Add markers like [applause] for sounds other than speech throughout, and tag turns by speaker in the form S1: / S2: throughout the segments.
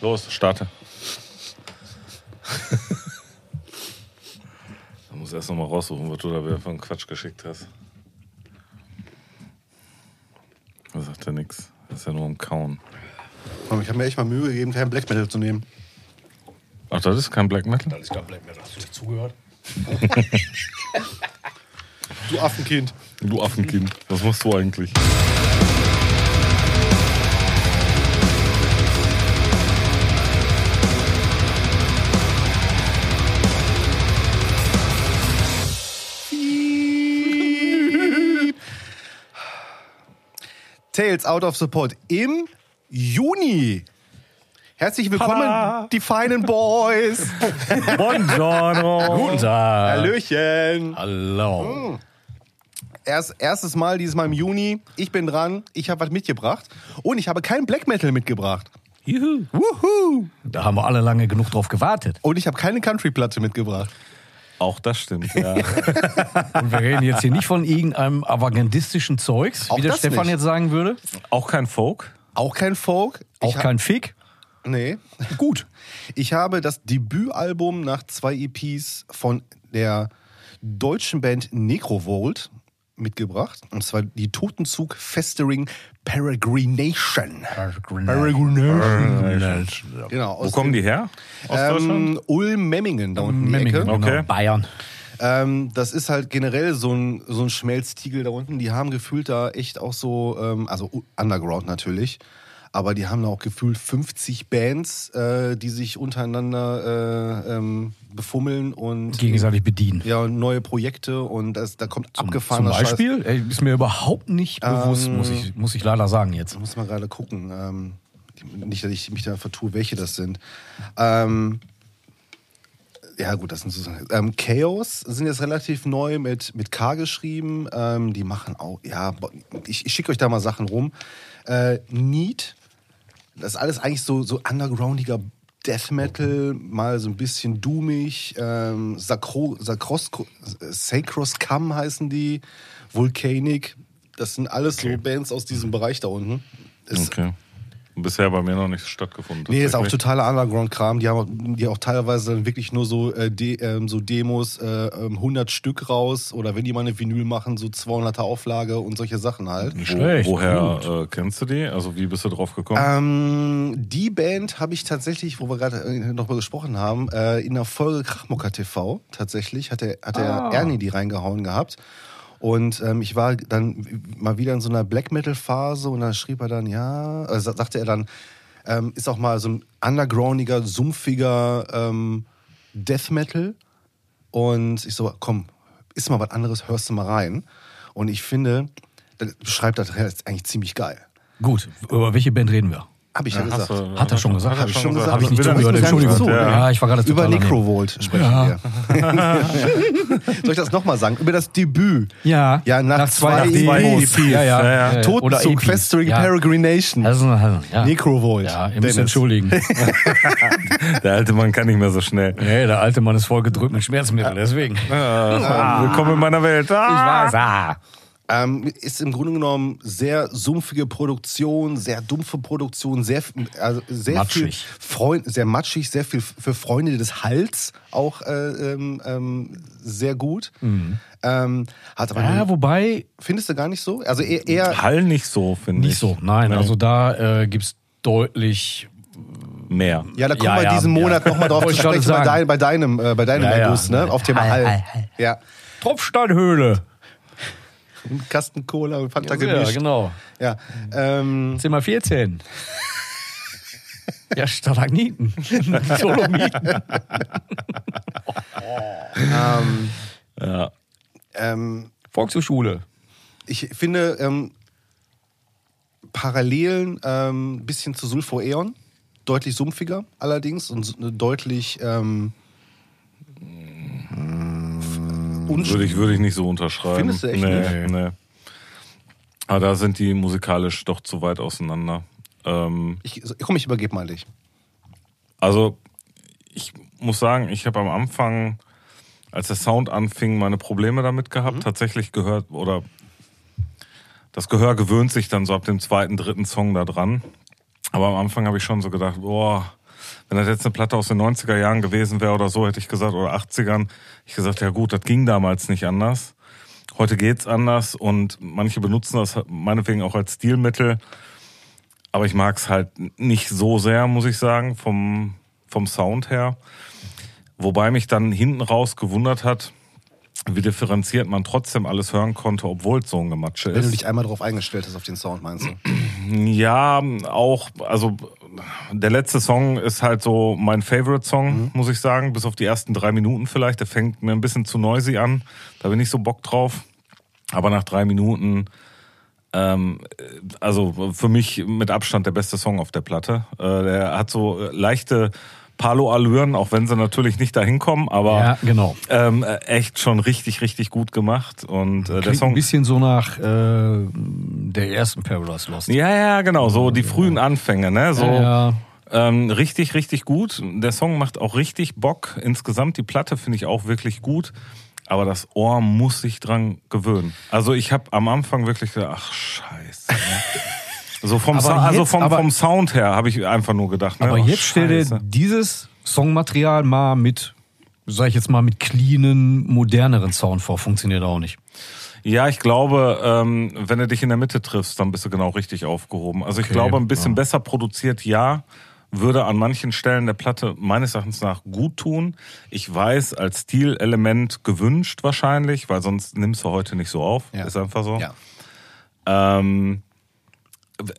S1: Los, starte. da muss erst noch mal raussuchen, was du da wieder für einen Quatsch geschickt hast. Da sagt er nix. Das ist ja nur ein Kauen.
S2: Ich habe mir echt mal Mühe gegeben, kein Black Metal zu nehmen.
S1: Ach, das ist kein Black Metal?
S3: Das ist kein Black Metal. Hast du nicht zugehört? [laughs]
S2: Du Affenkind.
S1: Du Affenkind. Was machst du eigentlich?
S2: Tales Out of Support im Juni. Herzlich willkommen,
S3: Tada.
S2: die feinen Boys. [laughs]
S1: Buongiorno.
S3: Guten Tag.
S2: Hallöchen.
S3: Hallo.
S2: Erst, erstes Mal dieses Mal im Juni. Ich bin dran. Ich habe was mitgebracht. Und ich habe kein Black Metal mitgebracht.
S3: Juhu.
S2: Wuhu.
S3: Da haben wir alle lange genug drauf gewartet.
S2: Und ich habe keine Country-Platte mitgebracht.
S1: Auch das stimmt, ja.
S3: Und wir reden jetzt hier nicht von irgendeinem avantgardistischen Zeugs,
S2: Auch
S3: wie der
S2: das
S3: Stefan
S2: nicht.
S3: jetzt sagen würde.
S1: Auch kein Folk?
S2: Auch kein Folk.
S3: Auch
S2: hab-
S3: kein Fick.
S2: Nee. Gut. Ich habe das Debütalbum nach zwei EPs von der deutschen Band Necrovolt mitgebracht. Und zwar die Totenzug Festering Peregrination. Peregrination. Genau.
S1: Wo kommen die her? Aus?
S2: Ähm, Ulm-Memmingen da unten
S3: Memmingen,
S2: Ecke.
S3: genau.
S1: Okay.
S3: Bayern.
S2: Ähm, das ist halt generell so ein, so ein Schmelztiegel da unten. Die haben gefühlt da echt auch so, ähm, also Underground natürlich, aber die haben da auch gefühlt 50 Bands, äh, die sich untereinander äh, ähm, befummeln und
S3: Gegenseitig bedienen.
S2: ja, und neue Projekte und das, da kommt
S3: Zum
S2: abgefahrener
S3: Beispiel? Ey, ist mir überhaupt nicht bewusst,
S2: Ähm,
S3: muss, ich, muss ich leider sagen jetzt.
S2: Scheiß. Muss man gerade gucken. Ähm, nicht, dass ich mich da vertue, welche das sind. Ähm, ja, gut, das sind so. Ähm, Chaos sind jetzt relativ neu mit, mit K geschrieben. Ähm, die machen auch, ja, ich, ich schicke euch da mal Sachen rum. Äh, Need, das ist alles eigentlich so, so undergroundiger Death Metal, mal so ein bisschen doomig. Ähm, Sacro, Sacros, Sacros Cam heißen die. Volcanic, das sind alles so Bands aus diesem Bereich da unten. Ist,
S1: Okay. Bisher bei mir noch nicht stattgefunden.
S2: Nee, ist auch totaler Underground-Kram. Die haben die auch teilweise dann wirklich nur so, äh, de, ähm, so Demos, äh, ähm, 100 Stück raus oder wenn die mal eine Vinyl machen, so 200er Auflage und solche Sachen halt.
S3: Nicht
S1: Wo,
S3: schlecht.
S1: woher
S3: Gut.
S1: äh, kennst du die? Also wie bist du drauf gekommen?
S2: Ähm, die Band habe ich tatsächlich, wo wir gerade äh, noch mal gesprochen haben, äh, in der Folge Krachmucker TV tatsächlich hat der, hat der
S3: Ah.
S2: Ernie die reingehauen gehabt. Und ähm, ich war dann mal wieder in so einer Black Metal Phase und dann schrieb er dann, ja, sa- sagte er dann, ähm, ist auch mal so ein undergroundiger, sumpfiger ähm, Death Metal. Und ich so, komm, ist mal was anderes, hörst du mal rein. Und ich finde, das beschreibt das eigentlich ziemlich geil.
S3: Gut, über welche Band reden wir?
S2: Hab ich ja,
S1: Hast
S2: gesagt.
S1: du-
S3: Hat er schon gesagt?
S1: Hat er
S2: Hab ich
S1: schon gesagt?
S3: Habe ich nicht zugehört, Entschuldigung.
S2: so,
S3: ja.
S2: ja.
S3: ich war gerade
S2: Über. Necrovolt sprechen
S3: Ja.
S2: wir. [laughs] Soll ich das nochmal sagen? Über das Debüt.
S3: Ja,
S2: Ja, nach, zwei,
S3: nach
S1: zwei
S2: EPs.
S1: EPs.
S3: Ja, ja.
S1: Ja, ja.
S3: Äh,
S2: Totenzug. Festering,
S3: ja.
S2: Peregrination.
S3: Also, ja.
S2: Necrovolt.
S3: Ja, ihr müsst entschuldigen. [laughs]
S1: Der alte Mann kann nicht mehr so schnell.
S3: nee, der alte Mann ist voll gedrückt mit Schmerzmitteln, deswegen. Ich
S1: Ah, Willkommen in meiner Welt. Ah.
S3: weiß, ah.
S2: Ähm, ist im Grunde genommen sehr sumpfige Produktion, sehr dumpfe Produktion, sehr, also sehr
S3: Matschig.
S2: viel Freund, sehr matschig, sehr viel für Freunde des Hals auch äh, ähm, ähm, sehr gut. Ähm, hat aber
S3: Ja, wobei,
S2: findest du gar nicht so? Also eher, eher
S1: Hall nicht so, finde ich.
S3: nicht so. Nein,
S1: Nee.
S3: also da äh, gibt's deutlich.
S1: mehr.
S2: Ja, da kommen
S3: Ja,
S2: wir
S3: ja,
S2: diesen
S3: ja.
S2: Monat nochmal drauf [laughs] zu sprechen, bei,
S3: sagen.
S2: dein, bei deinem, äh, bei deinem
S3: Ja, ja.
S2: Erguss, ne? Auf Thema.
S3: Hall,
S2: Hall. Ja.
S3: Tropfsteinhöhle.
S2: Ein [laughs] Kasten Cola und Fanta
S3: Ja,
S2: gemischt.
S3: genau.
S2: Ja. Ähm,
S3: Zimmer 14. Ja, Stalagniten. Solomiten. [laughs]
S2: ähm,
S1: Ja.
S2: ähm,
S3: Volkshochschule.
S2: ich finde ähm, Parallelen ein ähm, bisschen zu Sulfo Eon. Deutlich sumpfiger allerdings und deutlich ähm,
S1: Würde ich, würde ich nicht so unterschreiben.
S2: Findest du echt
S1: nee, nee. Aber da sind die musikalisch doch zu weit auseinander. Ähm,
S2: ich, komm, ich übergebe mal dich.
S1: also, ich muss sagen, ich habe am Anfang, als der Sound anfing, meine Probleme damit gehabt.
S2: Mhm.
S1: Tatsächlich gehört, oder das Gehör gewöhnt sich dann so ab dem zweiten, dritten Song da dran. Aber am Anfang habe ich schon so gedacht, boah, Wenn das jetzt eine Platte aus den 90er Jahren gewesen wäre oder so, hätte ich gesagt, oder 80ern, ich gesagt, ja gut, das ging damals nicht anders. Heute geht's anders und manche benutzen das meinetwegen auch als Stilmittel. Aber ich mag's halt nicht so sehr, muss ich sagen, vom, vom Sound her. Wobei mich dann hinten raus gewundert hat, wie differenziert man trotzdem alles hören konnte, obwohl es so ein Gematsche
S2: Wenn du
S1: ist.
S2: dich einmal drauf eingestellt hast auf den Sound, meinst du?
S1: Ja, auch, also der letzte Song ist halt so mein Favorite-Song, muss ich sagen, bis auf die ersten drei Minuten vielleicht. Der fängt mir ein bisschen zu noisy an, da bin ich so Bock drauf. Aber nach drei Minuten, ähm, also für mich mit Abstand der beste Song auf der Platte. Äh, der hat so äh, leichte Palo-Allüren, auch wenn sie natürlich nicht dahin kommen, aber
S3: Ja, genau.
S1: ähm, äh, echt schon richtig, richtig gut gemacht. Und äh, der Song
S3: ein bisschen so nach äh, der ersten Paradise Lost.
S1: Ja, ja, genau, so die frühen Anfänge, ne? So
S3: Ja,
S1: Ähm, richtig, richtig gut. Der Song macht auch richtig Bock. Insgesamt die Platte finde ich auch wirklich gut. Aber das Ohr muss sich dran gewöhnen. Also ich habe am Anfang wirklich gedacht, ach scheiße. So vom,
S3: Aber
S1: also
S3: jetzt-
S1: vom,
S3: aber-
S1: vom Sound her habe ich einfach nur gedacht. Ne?
S3: aber
S1: oh,
S3: jetzt stell dir dieses Songmaterial mal mit, sag ich jetzt mal, mit cleanen, moderneren Sound vor. Funktioniert auch nicht.
S1: Ja, ich glaube, ähm, wenn du dich in der Mitte triffst, dann bist du genau richtig aufgehoben. Also ich
S3: Okay,
S1: glaube, ein bisschen
S3: ja.
S1: besser produziert, ja, würde an manchen Stellen der Platte meines Erachtens nach gut tun. Ich weiß, als Stilelement gewünscht wahrscheinlich, weil sonst nimmst du heute nicht so auf.
S2: Ja.
S1: Ist einfach so.
S2: Ja.
S1: Ähm,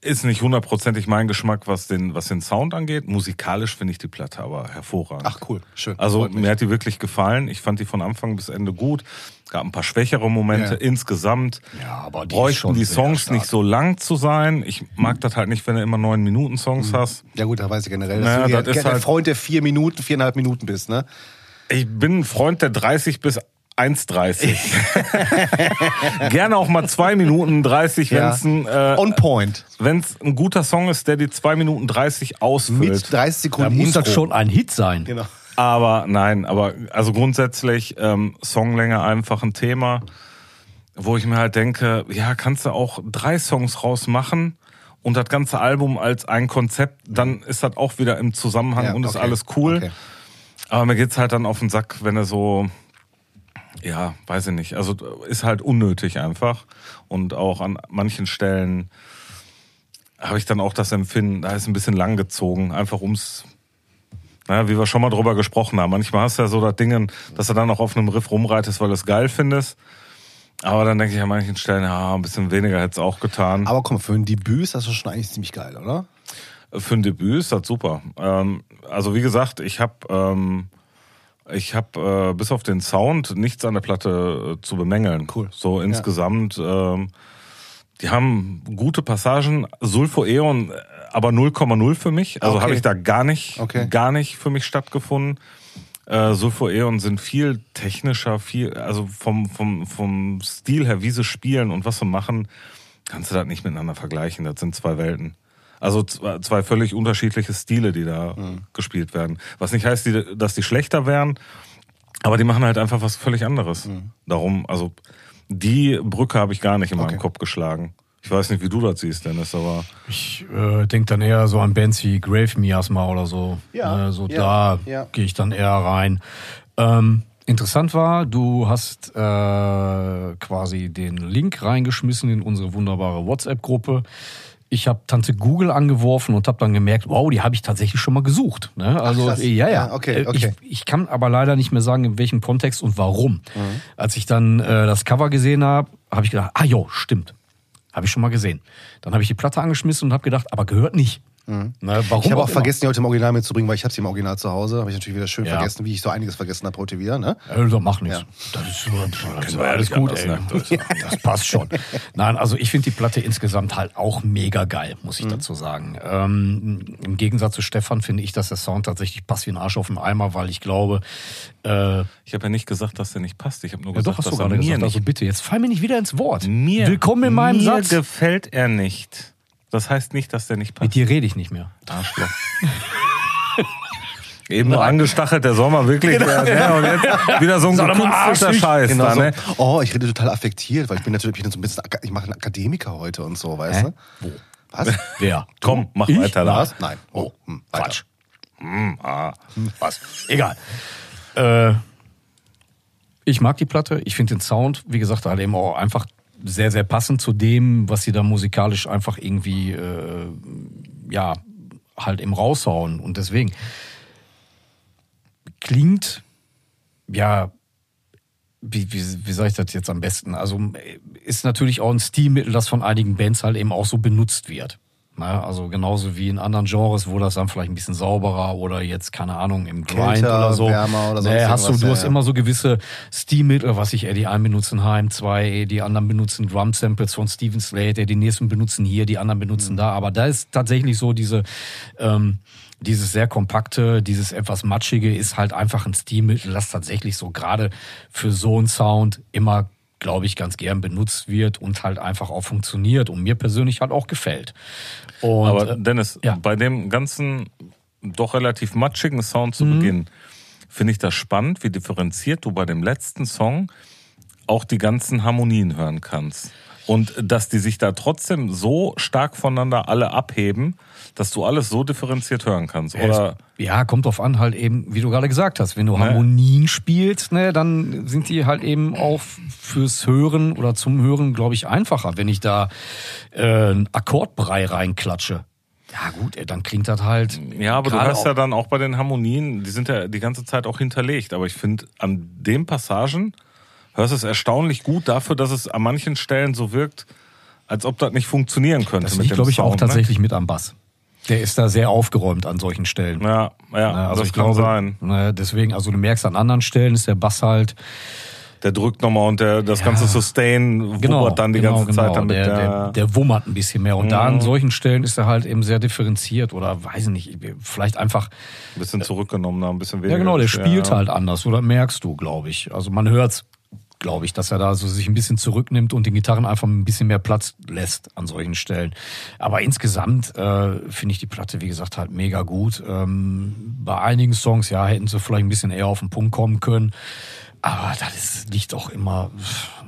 S1: ist nicht hundertprozentig mein Geschmack, was den, was den Sound angeht. Musikalisch finde ich die Platte aber hervorragend.
S2: Ach cool, schön.
S1: Also mir hat die wirklich gefallen. Ich fand die von Anfang bis Ende gut. Gab ein paar schwächere Momente.
S2: Ja.
S1: Insgesamt
S3: Ja, aber die
S1: bräuchten die Songs nicht so lang zu sein. Ich mag das halt nicht, wenn du immer neun Minuten Songs hast.
S2: Ja gut, da weiß ich generell, dass
S1: Naja,
S2: du
S1: das ist halt-
S2: Freund der vier Minuten, viereinhalb Minuten bist, ne?
S1: Ich bin ein Freund der 30 bis 1,30. [laughs] Gerne auch mal zwei Minuten 30, wenn
S2: Ja.
S1: es ein, äh,
S2: On point.
S1: wenn's ein guter Song ist, der die zwei Minuten 30 ausfüllt.
S2: Mit 30
S3: Da
S2: Sekunden
S3: muss
S2: Intro.
S3: das schon ein Hit sein.
S2: Genau.
S1: Aber nein, aber also grundsätzlich ähm, Songlänge einfach ein Thema, wo ich mir halt denke, ja, kannst du auch drei Songs rausmachen und das ganze Album als ein Konzept, dann ist das auch wieder im Zusammenhang
S2: Ja,
S1: und ist
S2: okay.
S1: alles cool.
S2: Okay.
S1: Aber mir geht's halt dann auf den Sack, wenn er so, ja, weiß ich nicht, also ist halt unnötig einfach und auch an manchen Stellen habe ich dann auch das Empfinden, da ist ein bisschen lang gezogen, einfach ums naja, wie wir schon mal drüber gesprochen haben. Manchmal hast du ja so das Ding, dass du dann auch auf einem Riff rumreitest, weil du es geil findest. Aber dann denke ich an manchen Stellen, ja, ein bisschen weniger hätte es auch getan.
S2: Aber komm, für ein Debüt ist das schon eigentlich ziemlich geil, oder?
S1: Für ein Debüt ist das super. Ähm, also wie gesagt, ich habe ähm, ich habe äh, bis auf den Sound nichts an der Platte äh, zu bemängeln.
S2: Cool.
S1: So insgesamt. Ähm, die haben gute Passagen. Sulfo Eon, äh, aber 0,0 für mich. Also
S2: Okay.
S1: habe ich da gar nicht,
S2: Okay.
S1: gar nicht für mich stattgefunden. Äh, Sulfo Eon sind viel technischer, viel, also vom, vom, vom Stil her, wie sie spielen und was sie machen, kannst du das nicht miteinander vergleichen. Das sind zwei Welten. Also zwei, zwei völlig unterschiedliche Stile, die da gespielt werden. Was nicht heißt, die, dass die schlechter wären, aber die machen halt einfach was völlig anderes. Darum, also die Brücke habe ich gar nicht in meinem
S2: Okay.
S1: Kopf geschlagen. Ich weiß nicht, wie du das siehst, Dennis, aber
S3: Ich äh, denke dann eher so an Bands wie Grave Miasma oder so.
S2: Ja,
S3: Äh, so
S2: ja,
S3: da
S2: ja.
S3: gehe ich dann eher rein. Ähm, interessant war, du hast äh, quasi den Link reingeschmissen in unsere wunderbare WhatsApp-Gruppe. Ich habe Tante Google angeworfen und habe dann gemerkt, wow, die habe ich tatsächlich schon mal gesucht. Ne? Also
S2: krass.
S3: ja, ja.
S2: Ah, okay,
S3: Äh,
S2: okay.
S3: Ich, ich kann aber leider nicht mehr sagen, in welchem Kontext und warum.
S2: Mhm.
S3: Als ich dann äh, das Cover gesehen habe, habe ich gedacht, ah jo, stimmt. Habe ich schon mal gesehen. Dann habe ich die Platte angeschmissen und habe gedacht, aber gehört nicht. Ne, warum
S2: Ich habe auch vergessen, die heute im Original mitzubringen, weil ich habe sie im Original zu Hause. Habe ich natürlich wieder schön
S3: Ja.
S2: vergessen, wie ich so einiges vergessen habe heute wieder. Ne?
S3: Also mach nichts.
S2: Ja.
S3: Das ist, so, das
S1: wir ja
S3: alles gut,
S1: anders,
S3: ey.
S1: ne? Das [laughs]
S3: Das passt schon. Nein, also ich finde die Platte insgesamt halt auch mega geil, muss ich dazu sagen. Ähm, Im Gegensatz zu Stefan finde ich, dass der Sound tatsächlich passt wie ein Arsch auf den Eimer, weil ich glaube, äh,
S1: ich habe ja nicht gesagt, dass der nicht passt. Ich habe nur
S3: ja
S1: gesagt,
S3: doch, hast du
S1: dass er
S3: gerade
S1: mir
S3: gesagt.
S1: nicht
S3: Also bitte, jetzt fall mir nicht wieder ins Wort.
S1: Mir,
S3: Willkommen in meinem
S1: mir
S3: Satz.
S1: gefällt er nicht. Das heißt nicht, dass der nicht passt.
S3: Mit dir rede ich nicht mehr.
S1: Arschloch. [laughs] Eben nur angestachelt, der mal wirklich.
S3: Genau.
S1: Der, ne? Und jetzt [laughs] wieder so ein
S3: Arsch,
S1: Scheiß
S2: Genau
S1: da,
S2: so.
S1: ne?
S2: Oh, ich rede total affektiert, weil ich bin natürlich ich bin so ein bisschen, ich mache einen Akademiker heute und so, weißt
S3: Hä?
S2: du? Wo? Was? [laughs]
S3: Wer?
S1: Komm, mach
S3: Ich?
S1: weiter da.
S2: Was? Nein. Oh, hm, weiter.
S3: Quatsch.
S1: Hm, ah.
S3: Was? Egal. Äh, ich mag die Platte. Ich finde den Sound, wie gesagt, halt eben auch einfach sehr, sehr passend zu dem, was sie da musikalisch einfach irgendwie, äh, ja, halt eben raushauen. Und deswegen klingt, ja, wie, wie, wie sage ich das jetzt am besten? Also ist natürlich auch ein Stilmittel, das von einigen Bands halt eben auch so benutzt wird. Na, also genauso wie in anderen Genres, wo das dann vielleicht ein bisschen sauberer oder jetzt, keine Ahnung, im Grind
S2: Kälter,
S3: oder so.
S2: wärmer oder
S3: nee, hast du, du
S2: ja,
S3: hast
S2: ja.
S3: immer so gewisse Stilmittel, was ich, ey, die einen benutzen Heim 2, die anderen benutzen Drum Samples von Steven Slade, die nächsten benutzen hier, die anderen benutzen
S2: Mhm.
S3: da. Aber da ist tatsächlich so diese, ähm, dieses sehr kompakte, dieses etwas matschige ist halt einfach ein Stilmittel, das tatsächlich so gerade für so einen Sound immer, glaube ich, ganz gern benutzt wird und halt einfach auch funktioniert und mir persönlich halt auch gefällt. Und,
S1: Aber
S3: äh,
S1: Dennis,
S3: ja.
S1: bei dem ganzen doch relativ matschigen Sound zu
S3: Mhm.
S1: Beginn, finde ich das spannend, wie differenziert du bei dem letzten Song auch die ganzen Harmonien hören kannst. Und dass die sich da trotzdem so stark voneinander alle abheben, dass du alles so differenziert hören kannst. Oder
S3: ja, kommt drauf an, halt eben, wie du gerade gesagt hast, wenn du
S1: Ne.
S3: Harmonien spielst, ne, dann sind die halt eben auch fürs Hören oder zum Hören, glaube ich, einfacher, wenn ich da äh, einen Akkordbrei reinklatsche. Ja gut, ey, dann klingt das halt.
S1: Ja, aber du hast ja dann auch bei den Harmonien, die sind ja die ganze Zeit auch hinterlegt. Aber ich finde, an den Passagen hörst es erstaunlich gut dafür, dass es an manchen Stellen so wirkt, als ob das nicht funktionieren könnte.
S3: Das liegt, glaube ich, auch
S1: Sound,
S3: tatsächlich mit am Bass. Der ist da sehr aufgeräumt an solchen Stellen.
S1: Ne? Ja, ja,
S3: Ne,
S1: das
S3: ich
S1: kann
S3: glaube,
S1: sein.
S3: ne, deswegen, also du merkst an anderen Stellen ist der Bass halt
S1: Der drückt nochmal und der, das ganze Sustain
S3: genau,
S1: wummert dann die
S3: genau,
S1: ganze Zeit damit
S3: der,
S1: der,
S3: der, der wummert ein bisschen mehr. Und da an
S1: Mhm.
S3: solchen Stellen ist er halt eben sehr differenziert oder weiß ich nicht, vielleicht einfach,
S1: ein bisschen zurückgenommen, ein bisschen weniger.
S3: ja genau, der spielt
S1: ja.
S3: halt anders oder merkst du, glaube ich. Also man hört's, glaube ich, dass er da so sich ein bisschen zurücknimmt und den Gitarren einfach ein bisschen mehr Platz lässt an solchen Stellen. Aber insgesamt äh, finde ich die Platte, wie gesagt, halt mega gut. Ähm, bei einigen Songs, ja, hätten sie vielleicht ein bisschen eher auf den Punkt kommen können. Aber das ist, liegt auch immer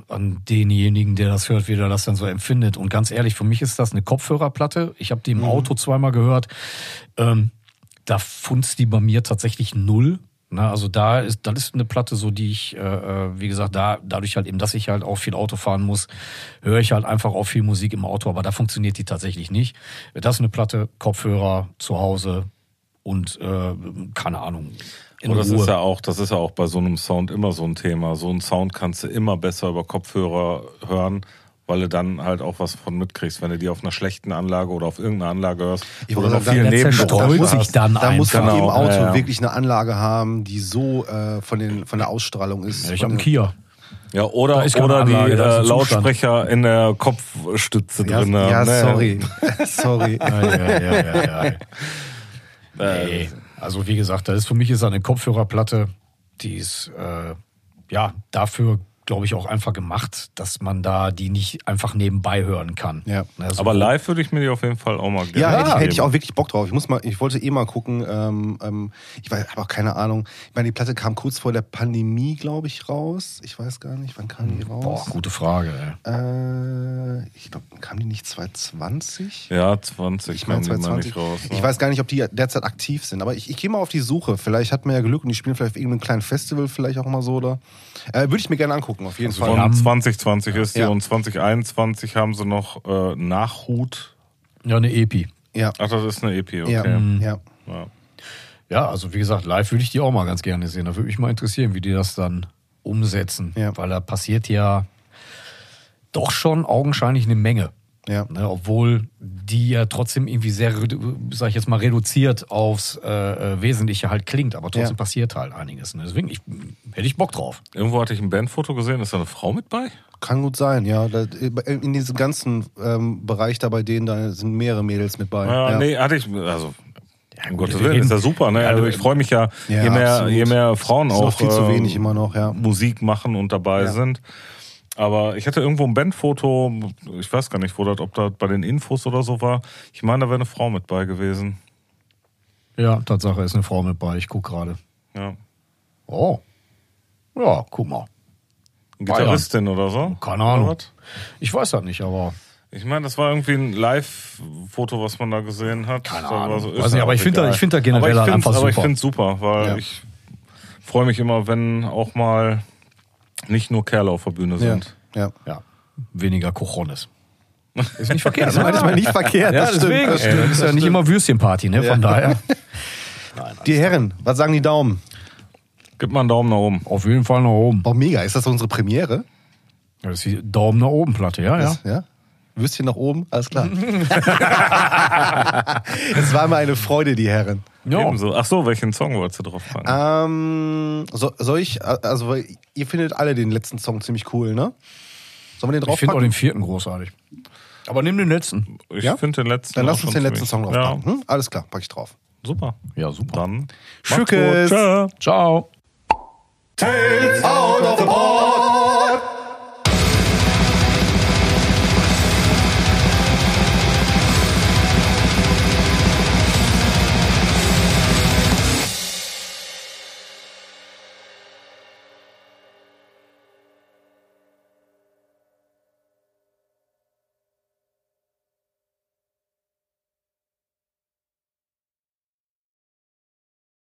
S3: an denjenigen, der das hört, wie der das dann so empfindet. Und ganz ehrlich, für mich ist das eine Kopfhörerplatte. Ich habe die im Auto zweimal gehört. Ähm, da funzt die bei mir tatsächlich null. Na, also da ist, das ist eine Platte, so die ich, äh, äh, wie gesagt, da dadurch halt eben, dass ich halt auch viel Auto fahren muss, höre ich halt einfach auch viel Musik im Auto, aber da funktioniert die tatsächlich nicht. Das ist eine Platte, Kopfhörer zu Hause und äh, keine Ahnung. In
S1: Und das
S3: Ruhe.
S1: ist ja auch, das ist ja auch bei so einem Sound immer so ein Thema. So einen Sound kannst du immer besser über Kopfhörer hören, weil du dann halt auch was von mitkriegst, wenn du die auf einer schlechten Anlage oder auf irgendeiner Anlage hörst,
S2: Ich wollte
S1: noch
S2: sagen,
S1: viel
S3: der
S1: Nebengeräusche
S3: zerstreut sich
S1: hast.
S3: dann
S2: Da muss man im
S1: Genau,
S2: Auto
S1: ja, ja.
S2: wirklich eine Anlage haben, die so äh, von, den, von der Ausstrahlung ist.
S3: Ja, ich habe einen Kia.
S1: Ja, oder, oder die
S3: Anlage, da ist
S1: äh. Lautsprecher in der Kopfstütze
S2: Ja,
S1: drin.
S2: ja
S1: ne?
S2: sorry. [laughs] sorry.
S3: Ja, ja, ja, ja, ja. Nee. Also wie gesagt, das ist für mich ist eine Kopfhörerplatte, die ist äh, ja dafür, glaube ich, auch einfach gemacht, dass man da die nicht einfach nebenbei hören kann.
S2: Ja.
S3: Also,
S1: Aber live würde ich mir die auf jeden Fall auch mal gerne
S2: Ja, hätte, ich, hätte ich auch wirklich Bock drauf. Ich muss mal, ich wollte eh mal gucken. Ähm, ähm, ich habe auch keine Ahnung. Ich meine, die Platte kam kurz vor der Pandemie, glaube ich, raus. Ich weiß gar nicht, wann kam die
S3: Boah,
S2: raus?
S3: gute Frage. Ey.
S2: Äh, ich glaube, kam die nicht 2020?
S1: Ja, 20
S2: Ich meine
S1: kam die mal
S2: 2020.
S1: nicht raus. ne?
S2: Ich weiß gar nicht, ob die derzeit aktiv sind, aber ich, ich gehe mal auf die Suche. Vielleicht hat man ja Glück und die spielen vielleicht auf irgendeinem kleinen Festival vielleicht auch mal so oder. Äh, Würde ich mir gerne angucken, auf jeden
S1: Von
S2: Fall.
S3: haben-
S1: 2020 ist die
S2: Ja.
S1: und 2021 haben sie noch äh, Nachhut.
S3: Ja, eine Epi.
S2: Ja,
S1: Ach, das ist eine EP, okay.
S2: ja,
S3: Mhm.
S2: ja.
S1: Ja.
S3: Ja, also wie gesagt, live würde ich die auch mal ganz gerne sehen. Da würde mich mal interessieren, wie die das dann umsetzen.
S2: Ja.
S3: Weil da passiert ja doch schon augenscheinlich eine Menge.
S2: ja.
S3: Ne, obwohl die ja trotzdem irgendwie sehr, sag ich jetzt mal, reduziert aufs äh, äh, Wesentliche halt klingt, aber trotzdem
S2: Ja.
S3: passiert halt einiges. Ne? Deswegen ich, hätte ich Bock drauf.
S1: Irgendwo hatte ich ein Bandfoto gesehen, ist da eine Frau mit bei?
S2: Kann gut sein, ja. In diesem ganzen ähm, Bereich da bei denen, da sind mehrere Mädels mit bei.
S1: Ja,
S2: ja.
S1: Nee, hatte ich, also um
S3: gut,
S1: Gottes Willen, ist ja super, ne?
S3: Ja,
S1: Also ich freue mich ja,
S2: Ja,
S1: je, mehr,
S2: absolut.
S1: je mehr Frauen
S2: Ist
S1: auch
S2: noch viel zu
S1: äh,
S2: wenig immer noch, ja.
S1: Musik machen und dabei
S2: Ja.
S1: sind. Aber ich hatte irgendwo ein Bandfoto, ich weiß gar nicht, wo das, ob das bei den Infos oder so war. Ich meine, da wäre eine Frau mit bei gewesen.
S3: Ja, Tatsache ist eine Frau mit bei. Ich guck gerade.
S1: Ja.
S3: Oh. Ja, guck mal.
S1: Gitarristin oder so?
S3: Keine Ahnung. Ich weiß das nicht, aber
S1: Ich meine, das war irgendwie ein Live-Foto, was man da gesehen hat.
S3: Keine Ahnung.
S1: So,
S3: Weiß
S1: ist
S3: nicht,
S1: ja
S3: aber ich finde da- ich finde da generell
S1: aber ich
S3: einfach
S1: Aber ich
S3: super.
S1: finde es super, weil
S2: Ja.
S1: ich freue mich immer, wenn auch mal nicht nur Kerle auf der Bühne
S2: Ja.
S1: sind.
S2: ja.
S3: Ja, weniger Cojones. Ist nicht verkehrt.
S2: Das [laughs] ist manchmal nicht verkehrt.
S3: Ja,
S2: das stimmt,
S3: deswegen.
S2: das
S3: ey,
S2: stimmt,
S3: das ist ja
S2: das
S3: nicht
S2: stimmt.
S3: immer Würstchenparty, ne? Von daher. [laughs]
S2: Die Herren, was sagen die Daumen?
S1: Gib mal einen Daumen nach oben.
S3: Auf jeden Fall nach oben.
S2: Oh, mega. Ist das unsere Premiere?
S3: Das ist die Daumen nach oben Platte, ja, ja.
S2: Das, ja? Würstchen nach oben? Alles klar. [laughs] es war mir eine Freude, die Herren.
S3: ja.
S1: Ebenso. Ach so, welchen Song wolltest du drauf packen?
S2: Ähm, so, soll ich, also ihr findet alle den letzten Song ziemlich cool, ne? Sollen wir den
S3: Ich finde auch den vierten großartig. Aber nimm den letzten.
S1: Ich
S2: ja?
S1: finde den letzten.
S2: Dann lass uns den letzten Song
S1: ziemlich-
S2: draufpacken.
S1: Ja,
S2: Hm? Alles klar, pack ich drauf.
S1: super.
S3: Ja, super.
S1: Dann. Tschö.
S3: Ciao.
S2: Tales out of the